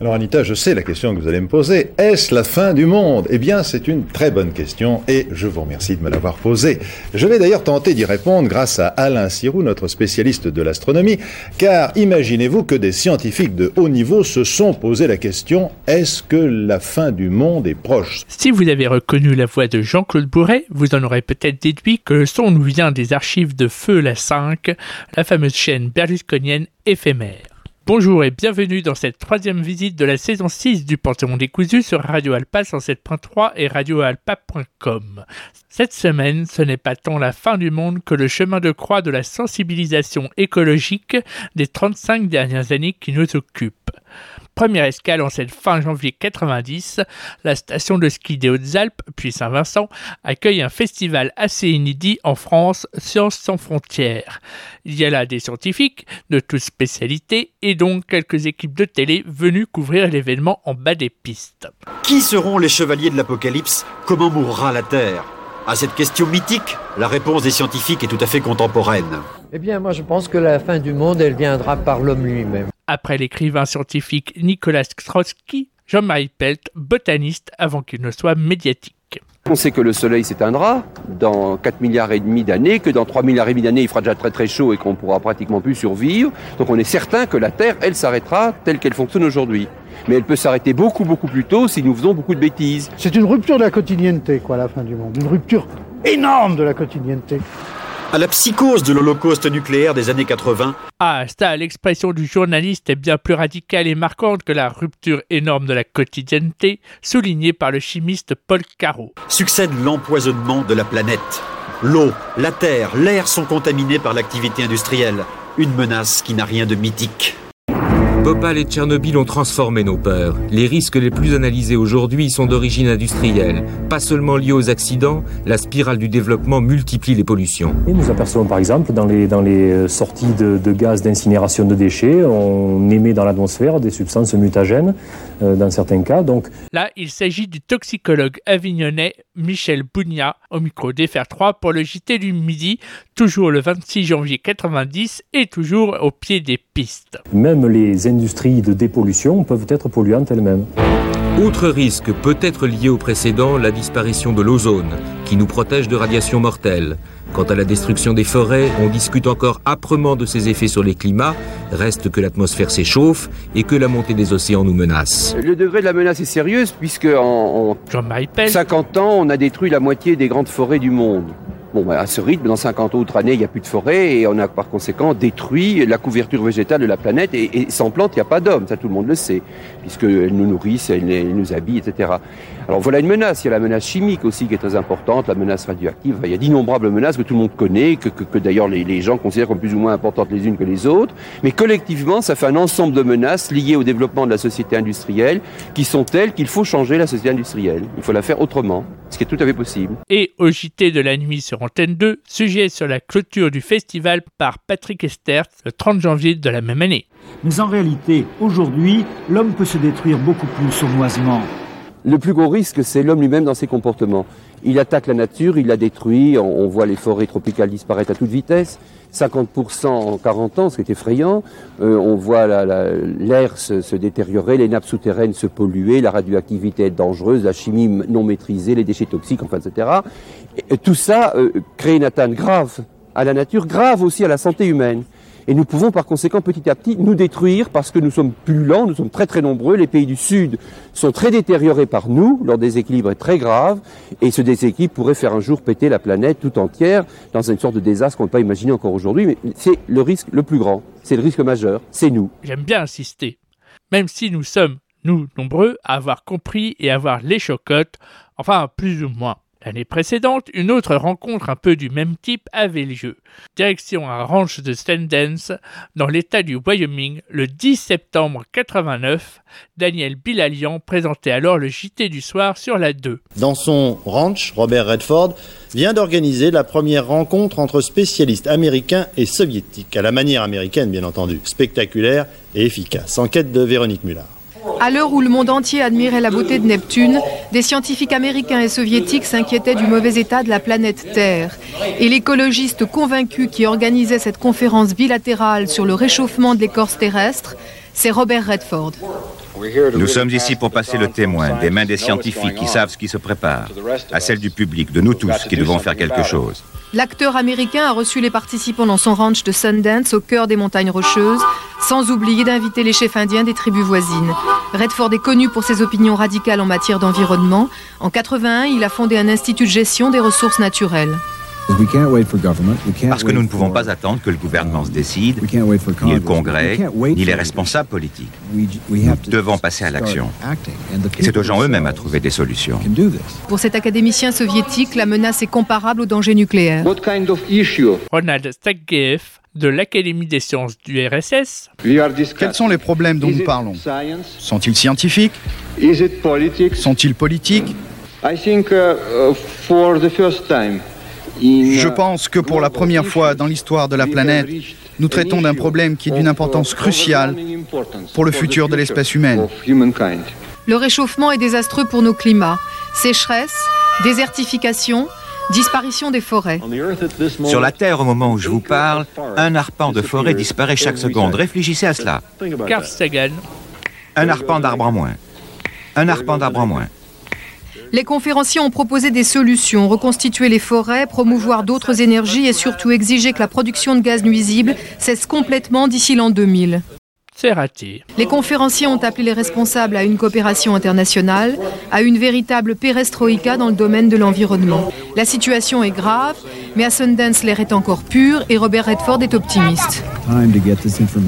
Alors Anita, je sais la question que vous allez me poser. Est-ce la fin du monde? Eh bien, c'est une très bonne question et je vous remercie de me l'avoir posée. Je vais d'ailleurs tenter d'y répondre grâce à Alain Sirou, notre spécialiste de l'astronomie, car imaginez-vous que des scientifiques de haut niveau se sont posé la question est-ce que la fin du monde est proche? Si vous avez reconnu la voix de Jean-Claude Bourret, vous en aurez peut-être déduit que le son nous vient des archives de Feu la 5, la fameuse chaîne berlusconienne éphémère. Bonjour et bienvenue dans cette troisième visite de la saison 6 du Panthéon décousu sur Radio Alpa 107.3 et radioalpa.com. Cette semaine, ce n'est pas tant la fin du monde que le chemin de croix de la sensibilisation écologique des 35 dernières années qui nous occupe. Première escale en cette fin janvier 90, la station de ski des Hautes-Alpes, puis Saint-Vincent, accueille un festival assez inédit en France, Sciences sans frontières. Il y a là des scientifiques de toutes spécialités et donc quelques équipes de télé venues couvrir l'événement en bas des pistes. Qui seront les chevaliers de l'Apocalypse? Comment mourra la Terre? À cette question mythique, la réponse des scientifiques est tout à fait contemporaine. Eh bien, moi je pense que la fin du monde, elle viendra par l'homme lui-même. Après l'écrivain scientifique Nicolas Straussky, Jean-Marie Pelt, botaniste avant qu'il ne soit médiatique. On sait que le Soleil s'éteindra dans 4 milliards et demi d'années, que dans 3 milliards et demi d'années, il fera déjà très très chaud et qu'on pourra pratiquement plus survivre. Donc on est certain que la Terre, elle, s'arrêtera telle qu'elle fonctionne aujourd'hui. Mais elle peut s'arrêter beaucoup beaucoup plus tôt si nous faisons beaucoup de bêtises. C'est une rupture de la quotidienneté, quoi, la fin du monde. Une rupture énorme de la quotidienneté à la psychose de l'holocauste nucléaire des années 80. Ah, ça, l'expression du journaliste est bien plus radicale et marquante que la rupture énorme de la quotidienneté, soulignée par le chimiste Paul Caro. Succède l'empoisonnement de la planète. L'eau, la terre, l'air sont contaminés par l'activité industrielle. Une menace qui n'a rien de mythique. Bhopal et Tchernobyl ont transformé nos peurs. Les risques les plus analysés aujourd'hui sont d'origine industrielle. Pas seulement liés aux accidents, la spirale du développement multiplie les pollutions. Et nous apercevons par exemple dans les, dans les euh, sorties de, de gaz d'incinération de déchets, on émet dans l'atmosphère des substances mutagènes euh, dans certains cas. Donc là, il s'agit du toxicologue avignonnais Michel Bougnat au micro d'FR3 pour le JT du midi, toujours le 26 janvier 90 et toujours au pied des pistes. Même les industries de dépollution peuvent être polluantes elles-mêmes. Autre risque peut être lié au précédent, la disparition de l'ozone, qui nous protège de radiations mortelles. Quant à la destruction des forêts, on discute encore âprement de ses effets sur les climats, reste que l'atmosphère s'échauffe et que la montée des océans nous menace. Le degré de la menace est sérieuse puisque en, en 50 ans, on a détruit la moitié des grandes forêts du monde. Bon, bah, à ce rythme, dans 50 autres années, il n'y a plus de forêt et on a par conséquent détruit la couverture végétale de la planète. Et, sans plantes, il n'y a pas d'homme, ça tout le monde le sait, puisqu'elles nous nourrissent, elles, nous habillent, etc. Alors voilà une menace. Il y a la menace chimique aussi qui est très importante, la menace radioactive. il y a d'innombrables menaces que tout le monde connaît, que, que, d'ailleurs les, les, gens considèrent comme plus ou moins importantes les unes que les autres. Mais collectivement, ça fait un ensemble de menaces liées au développement de la société industrielle qui sont telles qu'il faut changer la société industrielle. Il faut la faire autrement, ce qui est tout à fait possible. Et au JT de la nuit sur Antenne 2, sujet sur la clôture du festival par Patrick Estert le 30 janvier de la même année. Mais en réalité, aujourd'hui, l'homme peut se détruire beaucoup plus sournoisement. Le plus gros risque, c'est l'homme lui-même dans ses comportements. Il attaque la nature, il la détruit, on, voit les forêts tropicales disparaître à toute vitesse, 50% en 40 ans, ce qui est effrayant. Euh, on voit l'air se, détériorer, les nappes souterraines se polluer, la radioactivité être dangereuse, la chimie non maîtrisée, les déchets toxiques, enfin, etc. Et tout ça euh, crée une atteinte grave à la nature, grave aussi à la santé humaine. Et nous pouvons par conséquent petit à petit nous détruire parce que nous sommes plus lents, nous sommes très très nombreux. Les pays du Sud sont très détériorés par nous, leur déséquilibre est très grave et ce déséquilibre pourrait faire un jour péter la planète tout entière dans une sorte de désastre qu'on ne peut pas imaginer encore aujourd'hui. Mais c'est le risque le plus grand, c'est le risque majeur, c'est nous. J'aime bien insister. Même si nous sommes, nous, nombreux, à avoir compris et à avoir les chocottes, enfin plus ou moins. L'année précédente, une autre rencontre un peu du même type avait lieu. Direction un ranch de Stendens, dans l'état du Wyoming, le 10 septembre 89. Daniel Bilalian présentait alors le JT du soir sur la 2. Dans son ranch, Robert Redford vient d'organiser la première rencontre entre spécialistes américains et soviétiques, à la manière américaine bien entendu, spectaculaire et efficace. Enquête de Véronique Mullard. À l'heure où le monde entier admirait la beauté de Neptune, des scientifiques américains et soviétiques s'inquiétaient du mauvais état de la planète Terre. Et l'écologiste convaincu qui organisait cette conférence bilatérale sur le réchauffement de l'écorce terrestre, c'est Robert Redford. Nous sommes ici pour passer le témoin des mains des scientifiques qui savent ce qui se prépare, à celle du public, de nous tous qui devons faire quelque chose. L'acteur américain a reçu les participants dans son ranch de Sundance au cœur des montagnes rocheuses, sans oublier d'inviter les chefs indiens des tribus voisines. Redford est connu pour ses opinions radicales en matière d'environnement. En 81, il a fondé un institut de gestion des ressources naturelles. Parce que nous ne pouvons pas attendre que le gouvernement se décide, ni le Congrès, ni les responsables politiques. Nous devons passer à l'action. Et c'est aux gens eux-mêmes à trouver des solutions. Pour cet académicien soviétique, la menace est comparable au danger nucléaire. Ronald de l'Académie des sciences du RSS. Quels sont les problèmes dont nous parlons? Sont-ils scientifiques? Sont-ils politiques? Je pense que pour la première fois dans l'histoire de la planète, nous traitons d'un problème qui est d'une importance cruciale pour le futur de l'espèce humaine. Le réchauffement est désastreux pour nos climats. Sécheresse, désertification, disparition des forêts. Sur la Terre, au moment où je vous parle, un arpent de forêt disparaît chaque seconde. Réfléchissez à cela. Carl Sagan. Un arpent d'arbre en moins. Un arpent d'arbre en moins. Les conférenciers ont proposé des solutions, reconstituer les forêts, promouvoir d'autres énergies et surtout exiger que la production de gaz nuisible cesse complètement d'ici l'an 2000. C'est raté. Les conférenciers ont appelé les responsables à une coopération internationale, à une véritable perestroïka dans le domaine de l'environnement. La situation est grave, mais à Sundance l'air est encore pur et Robert Redford est optimiste.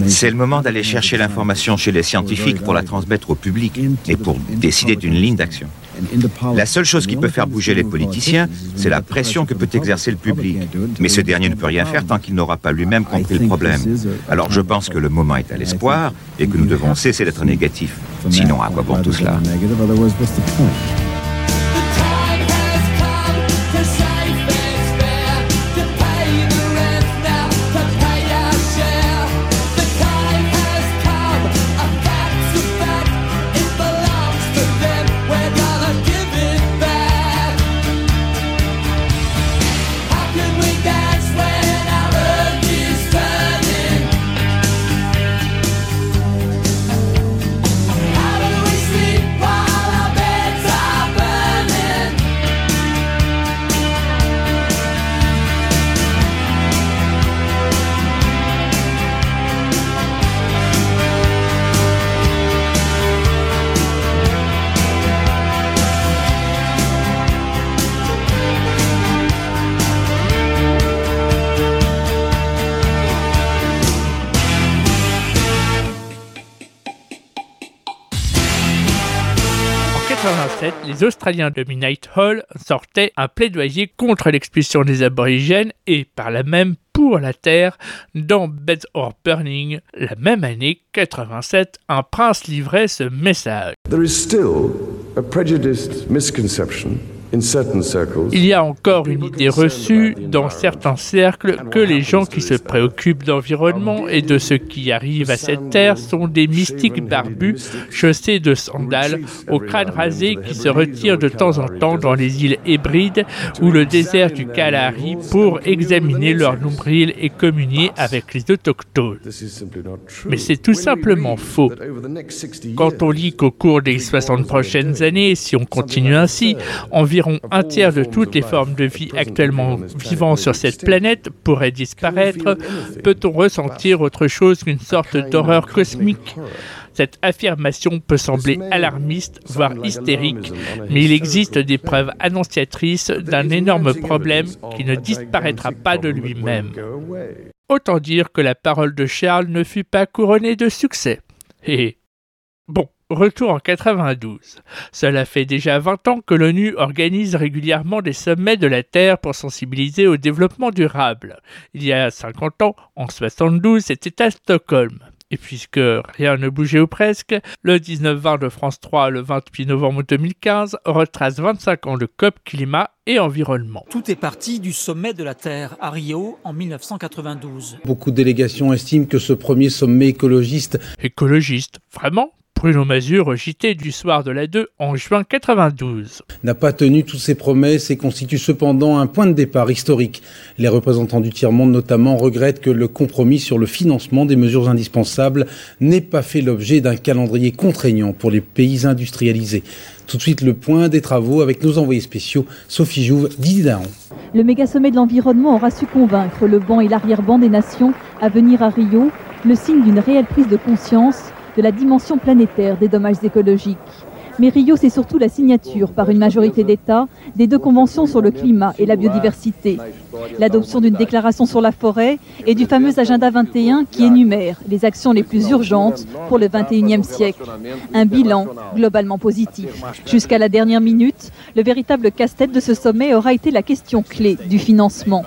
C'est le moment d'aller chercher l'information chez les scientifiques pour la transmettre au public et pour décider d'une ligne d'action. La seule chose qui peut faire bouger les politiciens, c'est la pression que peut exercer le public. Mais ce dernier ne peut rien faire tant qu'il n'aura pas lui-même compris le problème. Alors je pense que le moment est à l'espoir et que nous devons cesser d'être négatifs. Sinon, à quoi bon tout cela? Les Australiens de Midnight Hall sortaient un plaidoyer contre l'expulsion des aborigènes et par la même pour la Terre dans Beds or Burning. La même année, 87, un prince livrait ce message. Il y a encore une idée reçue dans certains cercles que les gens qui se préoccupent d'environnement et de ce qui arrive à cette terre sont des mystiques barbus chaussés de sandales, au crâne rasé qui se retirent de temps en temps dans les îles Hébrides ou le désert du Kalahari pour examiner leur nombril et communier avec les autochtones. Mais c'est tout simplement faux. Quand on lit qu'au cours des 60 prochaines années, si on continue ainsi, environ un tiers de toutes les formes de vie actuellement vivant sur cette planète pourraient disparaître, peut-on ressentir autre chose qu'une sorte d'horreur cosmique cette affirmation peut sembler alarmiste, voire hystérique, mais il existe des preuves annonciatrices d'un énorme problème qui ne disparaîtra pas de lui-même. Autant dire que la parole de Charles ne fut pas couronnée de succès. Et bon, Retour en 92. Cela fait déjà 20 ans que l'ONU organise régulièrement des sommets de la Terre pour sensibiliser au développement durable. Il y a 50 ans, en 72, c'était à Stockholm. Et puisque rien ne bougeait ou presque, le 19-20 de France 3 le 28 novembre 2015 retrace 25 ans de COP climat et environnement. Tout est parti du sommet de la Terre à Rio en 1992. Beaucoup de délégations estiment que ce premier sommet écologiste... Écologiste Vraiment? Bruno Mazur, JT du soir de la 2 en juin 92. N'a pas tenu toutes ses promesses et constitue cependant un point de départ historique. Les représentants du tiers-monde notamment regrettent que le compromis sur le financement des mesures indispensables n'ait pas fait l'objet d'un calendrier contraignant pour les pays industrialisés. Tout de suite le point des travaux avec nos envoyés spéciaux Sophie Jouve, Didier Daron. Le méga sommet de l'environnement aura su convaincre le banc et l'arrière-ban des nations à venir à Rio, le signe d'une réelle prise de conscience de la dimension planétaire des dommages écologiques. Mais Rio, c'est surtout la signature par une majorité d'États des deux conventions sur le climat et la biodiversité, l'adoption d'une déclaration sur la forêt et du fameux Agenda 21 qui énumère les actions les plus urgentes pour le 21e siècle. Un bilan globalement positif. Jusqu'à la dernière minute, le véritable casse-tête de ce sommet aura été la question clé du financement.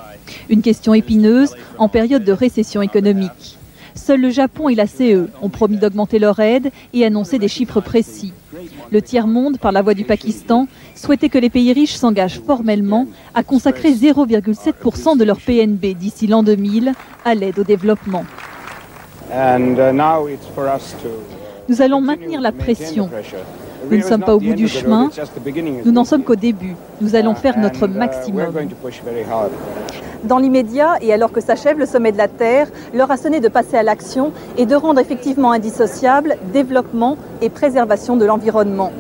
Une question épineuse en période de récession économique. Seul le Japon et la CE ont promis d'augmenter leur aide et annoncer des chiffres précis. Le tiers-monde, par la voix du Pakistan, souhaitait que les pays riches s'engagent formellement à consacrer 0,7% de leur PNB d'ici l'an 2000 à l'aide au développement. Nous allons maintenir la pression. Nous ne sommes pas au bout du chemin, nous n'en sommes qu'au début. Nous allons faire notre maximum. Dans l'immédiat, et alors que s'achève le sommet de la Terre, l'heure a sonné de passer à l'action et de rendre effectivement indissociable développement et préservation de l'environnement.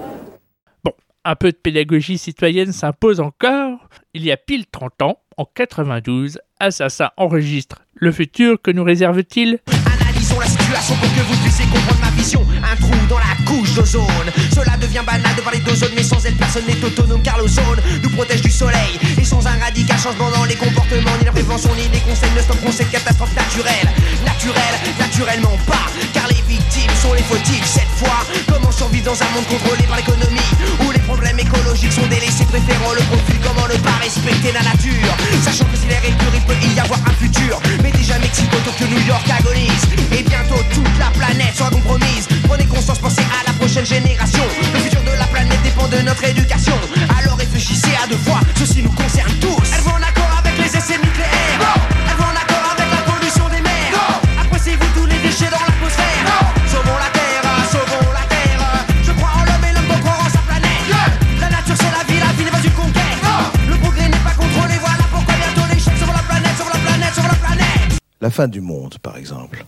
Bon, un peu de pédagogie citoyenne s'impose encore. Il y a pile 30 ans, en 92, Assassin enregistre Le futur que nous réserve-t-il? Pour que vous puissiez comprendre ma vision. Un trou dans la couche d'ozone. Cela devient banal de parler d'ozone, mais sans elle, personne n'est autonome car l'ozone nous protège du soleil. Et sans un radical changement dans les comportements, ni la prévention, ni les conseils ne stopperont cette catastrophe naturelle. Naturelle, naturellement pas, car les victimes sont les fautifs cette fois. Comment survivre dans un monde contrôlé par l'économie où les problèmes écologiques sont délaissés, préférant le profit Comment ne pas respecter la nature, sachant que si l'air est pur, il peut y avoir un futur. Mais déjà Mexico, Tokyo, New York agonise. Et bientôt toute la planète sera compromise. Prenez conscience, pensez à la prochaine génération. Le futur de la planète dépend de notre éducation. Alors réfléchissez à deux fois, ceci nous concerne tous. Elles vont en accord avec les essais nucléaires? Elles vont en accord avec la pollution des mers? Appréciez-vous tous les déchets dans l'atmosphère? Sauvons la terre, sauvons la terre. Je crois en l'homme et l'homme doit croire en sa planète. La nature c'est la vie, la vie n'est pas une conquête. Le progrès n'est pas contrôlé, voilà pourquoi bientôt les chèques sauvons la planète, sauvons la planète, sauvons la planète. La fin du monde, par exemple.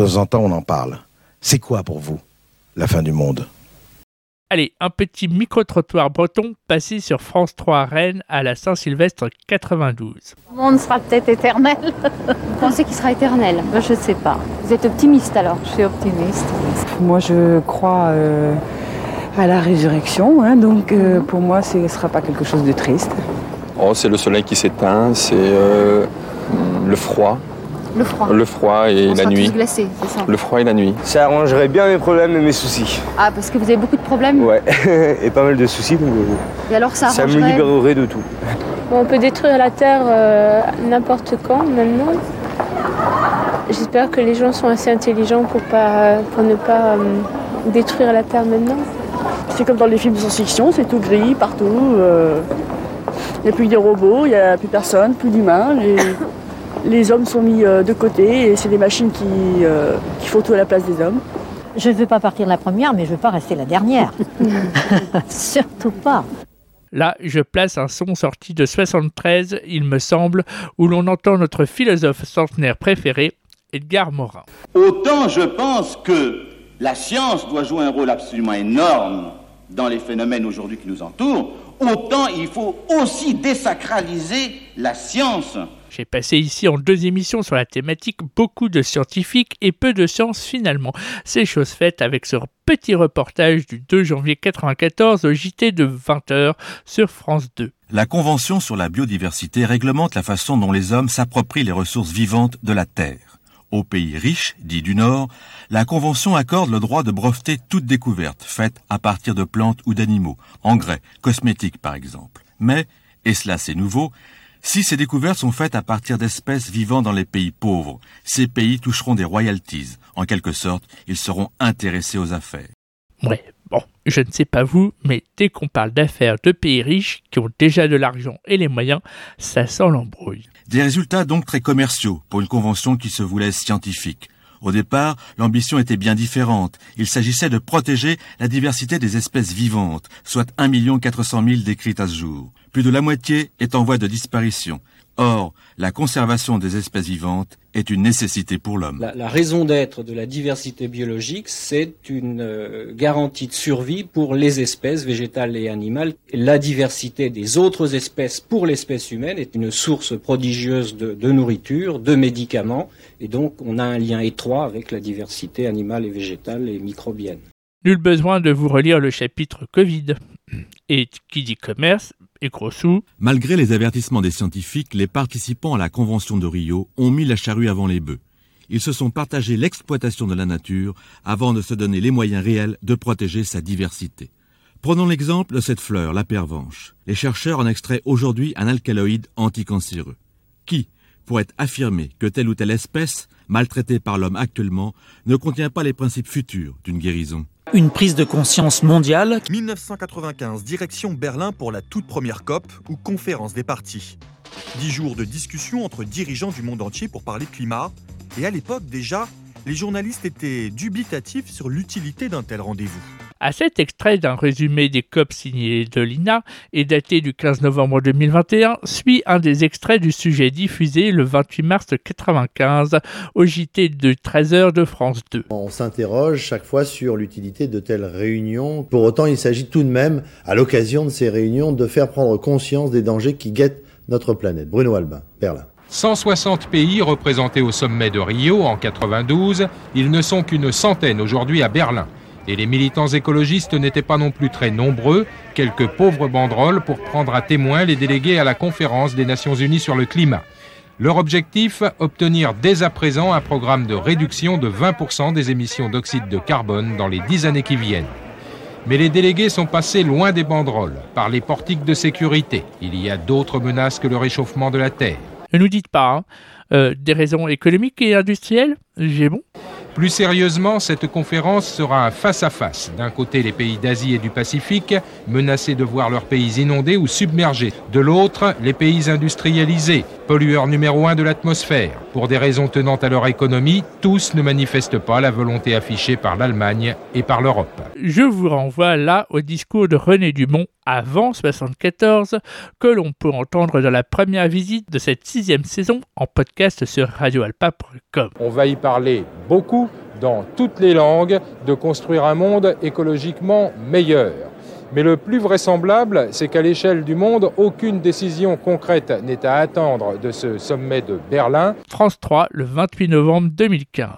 De temps en temps, on en parle. C'est quoi pour vous la fin du monde? Allez, un petit micro-trottoir breton passé sur France 3 Rennes à la Saint-Sylvestre 92. Le monde sera peut-être éternel. Vous pensez qu'il sera éternel? Ben, Je ne sais pas. Vous êtes optimiste alors? Je suis optimiste. Moi, je crois euh, à la résurrection, hein, donc euh, pour moi, ce ne sera pas quelque chose de triste. Oh, c'est le soleil qui s'éteint, c'est euh, le froid, le froid. Le froid et On la sera nuit. tous glacés, c'est ça Le froid et la nuit. Ça arrangerait bien mes problèmes et mes soucis. Ah, parce que vous avez beaucoup de problèmes Ouais, et pas mal de soucis, donc euh, Et alors ça ça me libérerait de tout. Bon, on peut détruire la Terre euh, n'importe quand maintenant. J'espère que les gens sont assez intelligents pour, pas, pour ne pas euh, détruire la Terre maintenant. C'est comme dans les films de science-fiction, c'est tout gris partout. euh, Il n'y a plus des robots, il n'y a plus personne, plus d'humains. Les, les hommes sont mis euh, de côté et c'est des machines qui, euh, qui font tout à la place des hommes. Je ne veux pas partir la première, mais je ne veux pas rester la dernière. Surtout pas. Là, je place un son sorti de 73, il me semble, où l'on entend notre philosophe centenaire préféré, Edgar Morin. Autant je pense que la science doit jouer un rôle absolument énorme dans les phénomènes aujourd'hui qui nous entourent, autant il faut aussi désacraliser la science. J'ai passé ici en deux émissions sur la thématique beaucoup de scientifiques et peu de sciences finalement. C'est chose faite avec ce petit reportage du 2 janvier 94 au JT de 20h sur France 2. La Convention sur la biodiversité réglemente la façon dont les hommes s'approprient les ressources vivantes de la Terre. Aux pays riches, dits du Nord, la Convention accorde le droit de breveter toute découverte faite à partir de plantes ou d'animaux, engrais, cosmétiques par exemple. Mais, et cela c'est nouveau, si ces découvertes sont faites à partir d'espèces vivant dans les pays pauvres, ces pays toucheront des royalties. En quelque sorte, ils seront intéressés aux affaires. Ouais, bon, je ne sais pas vous, mais dès qu'on parle d'affaires de pays riches qui ont déjà de l'argent et les moyens, ça sent l'embrouille. Des résultats donc très commerciaux pour une convention qui se voulait scientifique. Au départ, l'ambition était bien différente. Il s'agissait de protéger la diversité des espèces vivantes, soit 1 400 000 décrites à jour. Plus de la moitié est en voie de disparition. Or, la conservation des espèces vivantes est une nécessité pour l'homme. La, raison d'être de la diversité biologique, c'est une euh, garantie de survie pour les espèces végétales et animales. La diversité des autres espèces pour l'espèce humaine est une source prodigieuse de, de nourriture, de médicaments, et donc on a un lien étroit avec la diversité animale et végétale et microbienne. Nul besoin de vous relire le chapitre Covid. Et qui dit commerce Malgré les avertissements des scientifiques, les participants à la Convention de Rio ont mis la charrue avant les bœufs. Ils se sont partagés l'exploitation de la nature avant de se donner les moyens réels de protéger sa diversité. Prenons l'exemple de cette fleur, la pervenche. Les chercheurs en extraient aujourd'hui un alcaloïde anticancéreux. Qui pourrait affirmer que telle ou telle espèce, maltraitée par l'homme actuellement, ne contient pas les principes futurs d'une guérison? Une prise de conscience mondiale. 1995, direction Berlin pour la toute première COP ou conférence des partis. Dix jours de discussion entre dirigeants du monde entier pour parler climat. Et à l'époque déjà, les journalistes étaient dubitatifs sur l'utilité d'un tel rendez-vous. À cet extrait d'un résumé des COP signé de l'INA et daté du 15 novembre 2021 suit un des extraits du sujet diffusé le 28 mars 1995 au JT de 13h de France 2. On s'interroge chaque fois sur l'utilité de telles réunions. Pour autant, il s'agit tout de même, à l'occasion de ces réunions, de faire prendre conscience des dangers qui guettent notre planète. Bruno Albin, Berlin. 160 pays représentés au sommet de Rio en 92, ils ne sont qu'une centaine aujourd'hui à Berlin. Et les militants écologistes n'étaient pas non plus très nombreux, quelques pauvres banderoles pour prendre à témoin les délégués à la conférence des Nations Unies sur le climat. Leur objectif, obtenir dès à présent un programme de réduction de 20% des émissions d'oxyde de carbone dans les dix années qui viennent. Mais les délégués sont passés loin des banderoles, par les portiques de sécurité. Il y a d'autres menaces que le réchauffement de la Terre. Ne nous dites pas, hein, euh, des raisons économiques et industrielles J'ai bon plus sérieusement, cette conférence sera un face-à-face. D'un côté, les pays d'Asie et du Pacifique, menacés de voir leurs pays inondés ou submergés. De l'autre, les pays industrialisés, pollueurs numéro un de l'atmosphère. Pour des raisons tenant à leur économie, tous ne manifestent pas la volonté affichée par l'Allemagne et par l'Europe. Je vous renvoie là au discours de René Dumont avant 74 que l'on peut entendre dans la première visite de cette sixième saison en podcast sur radioalpa.com. On va y parler beaucoup dans toutes les langues de construire un monde écologiquement meilleur. Mais le plus vraisemblable, c'est qu'à l'échelle du monde, aucune décision concrète n'est à attendre de ce sommet de Berlin. France 3, le 28 novembre 2015.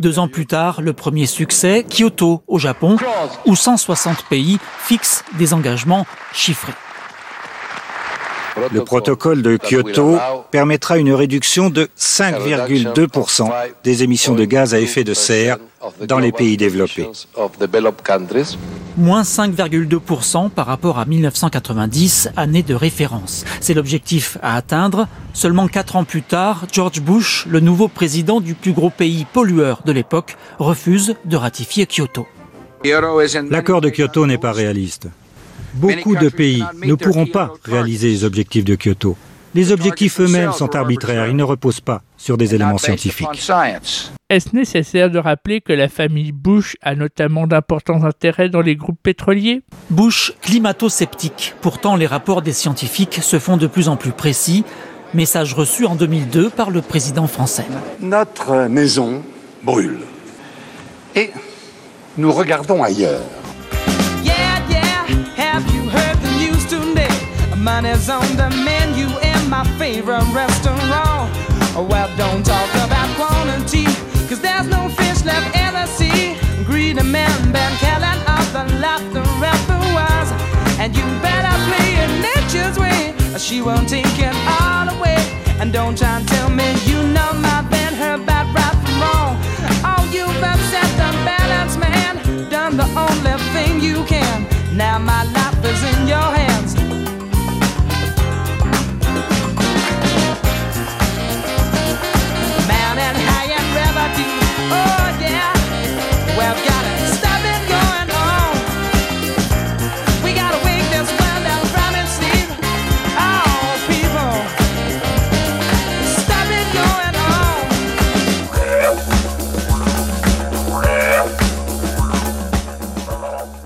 Deux ans plus tard, le premier succès, Kyoto, au Japon, où 160 pays fixent des engagements chiffrés. Le protocole de Kyoto permettra une réduction de 5,2% des émissions de gaz à effet de serre dans les pays développés. Moins 5,2% par rapport à 1990, année de référence. C'est l'objectif à atteindre. Seulement quatre ans plus tard, George Bush, le nouveau président du plus gros pays pollueur de l'époque, refuse de ratifier Kyoto. L'accord de Kyoto n'est pas réaliste. Beaucoup de pays ne pourront pas réaliser les objectifs de Kyoto. Les objectifs eux-mêmes sont arbitraires, ils ne reposent pas sur des éléments scientifiques. Est-ce nécessaire de rappeler que la famille Bush a notamment d'importants intérêts dans les groupes pétroliers? Bush climato-sceptique. Pourtant, les rapports des scientifiques se font de plus en plus précis. Message reçu en 2002 par le président français. Notre maison brûle. Et nous regardons ailleurs. Money's on the menu in my favorite restaurant. Well, don't talk about quantity, cause there's no fish left in the sea. Greedy men been killing off the laughter was. And you better play it nature's way, she won't take it all away. And don't try and tell me you know my been her bad right from wrong. Oh, you've upset the balance, man. Done the only thing you can. Now my life is in your hands.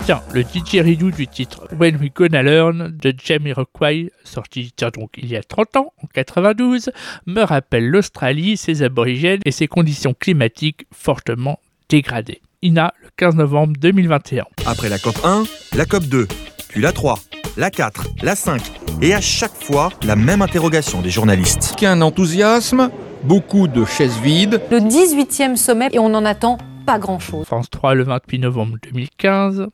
Tiens, le didgeridoo du titre When We Gonna Learn de Jamiroquai, sorti donc il y a 30 ans, en 92, me rappelle l'Australie, ses aborigènes et ses conditions climatiques fortement dégradées. INA, le 15 novembre 2021. Après la COP 1, la COP 2, puis la 3, la 4, la 5, et à chaque fois, la même interrogation des journalistes. Qu'un enthousiasme, beaucoup de chaises vides. Le 18e sommet, et on en attend pas grand-chose. France 3 le 28 novembre 2015.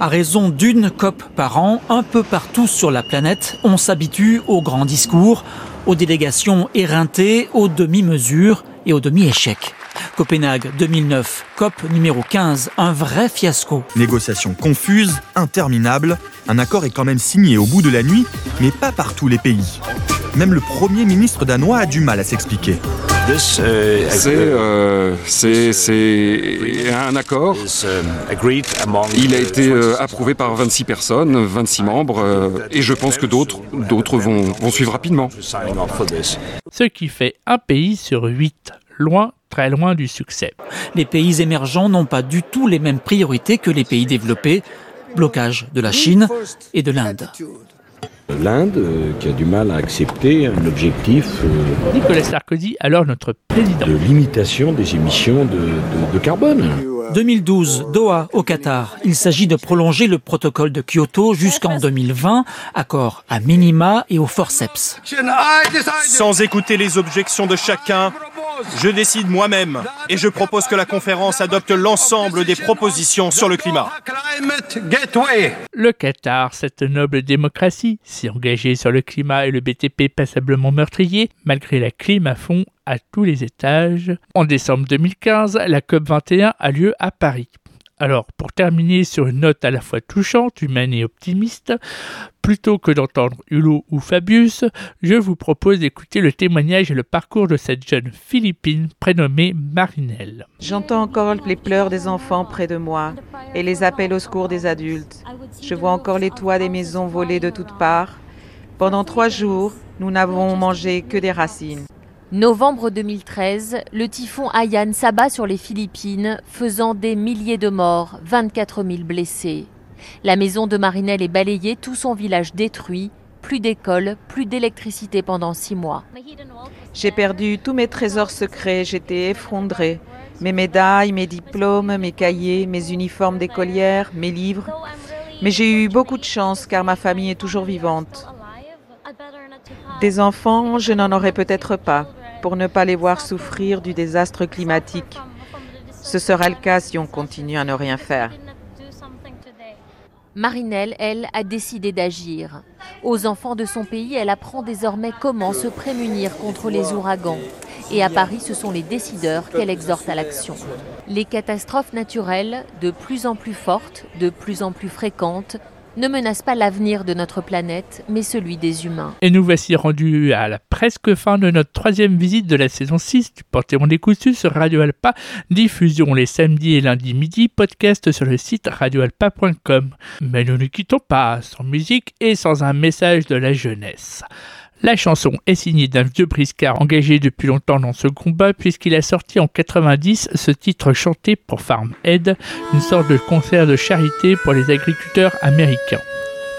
À raison d'une COP par an, un peu partout sur la planète, on s'habitue aux grands discours, aux délégations éreintées, aux demi-mesures et aux demi-échecs. Copenhague 2009, COP numéro 15, un vrai fiasco. Négociations confuses, interminables, un accord est quand même signé au bout de la nuit, mais pas par tous les pays. Même le Premier ministre danois a du mal à s'expliquer. C'est un accord. Il a été euh, approuvé par 26 personnes, 26 membres, euh, et je pense que d'autres d'autres vont, vont suivre rapidement. Ce qui fait un pays sur huit, loin, très loin du succès. Les pays émergents n'ont pas du tout les mêmes priorités que les pays développés. Blocage de la Chine et de l'Inde. L'Inde, euh, qui a du mal à accepter un objectif euh, Nicolas Sarkozy, alors notre président. de limitation des émissions de, de- de carbone. 2012, Doha, au Qatar. Il s'agit de prolonger le protocole de Kyoto jusqu'en 2020, accord à minima et au forceps. Sans écouter les objections de chacun, je décide moi-même et je propose que la conférence adopte l'ensemble des propositions sur le climat. Le Qatar, cette noble démocratie, si engagée sur le climat et le BTP passablement meurtrier, malgré la clim à fond à tous les étages. En décembre 2015, la COP21 a lieu à Paris. Alors, pour terminer sur une note à la fois touchante, humaine et optimiste, plutôt que d'entendre Hulot ou Fabius, je vous propose d'écouter le témoignage et le parcours de cette jeune Philippine prénommée Marinelle. J'entends encore les pleurs des enfants près de moi et les appels au secours des adultes. Je vois encore les toits des maisons volés de toutes parts. Pendant trois jours, nous n'avons mangé que des racines. Novembre 2013, le typhon Haiyan s'abat sur les Philippines, faisant des milliers de morts, 24 000 blessés. La maison de Marinelle est balayée, tout son village détruit, plus d'école, plus d'électricité pendant six mois. J'ai perdu tous mes trésors secrets, j'étais effondrée. Mes médailles, mes diplômes, mes cahiers, mes uniformes d'écolière, mes livres. Mais j'ai eu beaucoup de chance car ma famille est toujours vivante. Des enfants, je n'en aurai peut-être pas, pour ne pas les voir souffrir du désastre climatique. Ce sera le cas si on continue à ne rien faire. Marinelle, elle, a décidé d'agir. Aux enfants de son pays, elle apprend désormais comment se prémunir contre les ouragans. Et à Paris, ce sont les décideurs qu'elle exhorte à l'action. Les catastrophes naturelles, de plus en plus fortes, de plus en plus fréquentes, ne menacent pas l'avenir de notre planète, mais celui des humains. Et nous voici rendus à la presque fin de notre troisième visite de la saison 6 du Panthéon des Coutus sur Radio Alpa. Diffusion les samedis et lundis midi, podcast sur le site radioalpa.com. Mais nous ne quittons pas sans musique et sans un message de la jeunesse. La chanson est signée d'un vieux briscard engagé depuis longtemps dans ce combat puisqu'il a sorti en 90 ce titre chanté pour Farm Aid, une sorte de concert de charité pour les agriculteurs américains.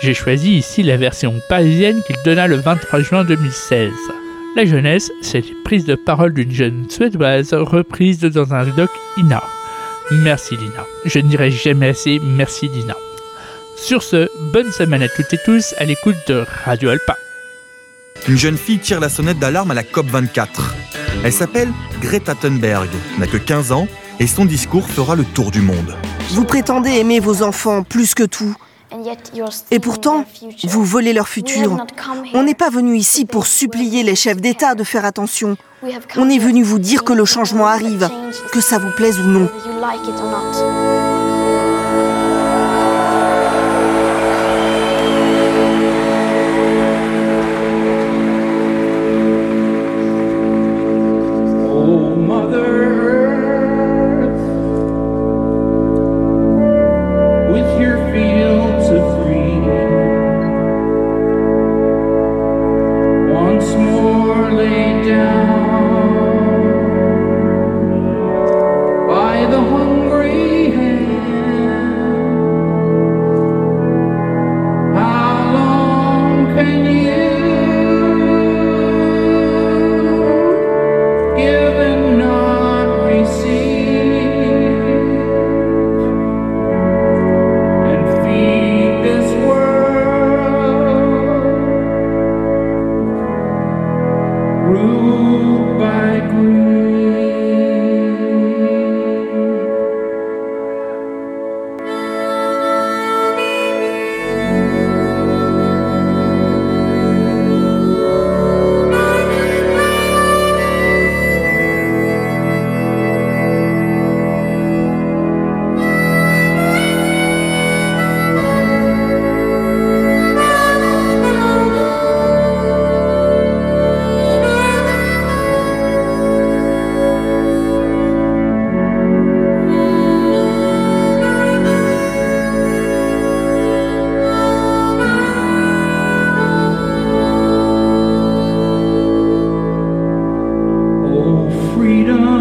J'ai choisi ici la version parisienne qu'il donna le 23 juin 2016. La jeunesse, c'est les prises de parole d'une jeune suédoise reprise dans un doc INA. Merci Lina. Je ne dirai jamais assez merci Lina. Sur ce, bonne semaine à toutes et tous à l'écoute de Radio Alpa. Une jeune fille tire la sonnette d'alarme à la COP24. Elle s'appelle Greta Thunberg, n'a que 15 ans et son discours fera le tour du monde. Vous prétendez aimer vos enfants plus que tout. Et pourtant, vous volez leur futur. On n'est pas venu ici pour supplier les chefs d'État de faire attention. On est venu vous dire que le changement arrive, que ça vous plaise ou non. La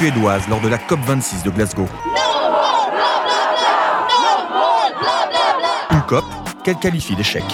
Lors de la COP26 de Glasgow. Une COP qu'elle qualifie d'échec.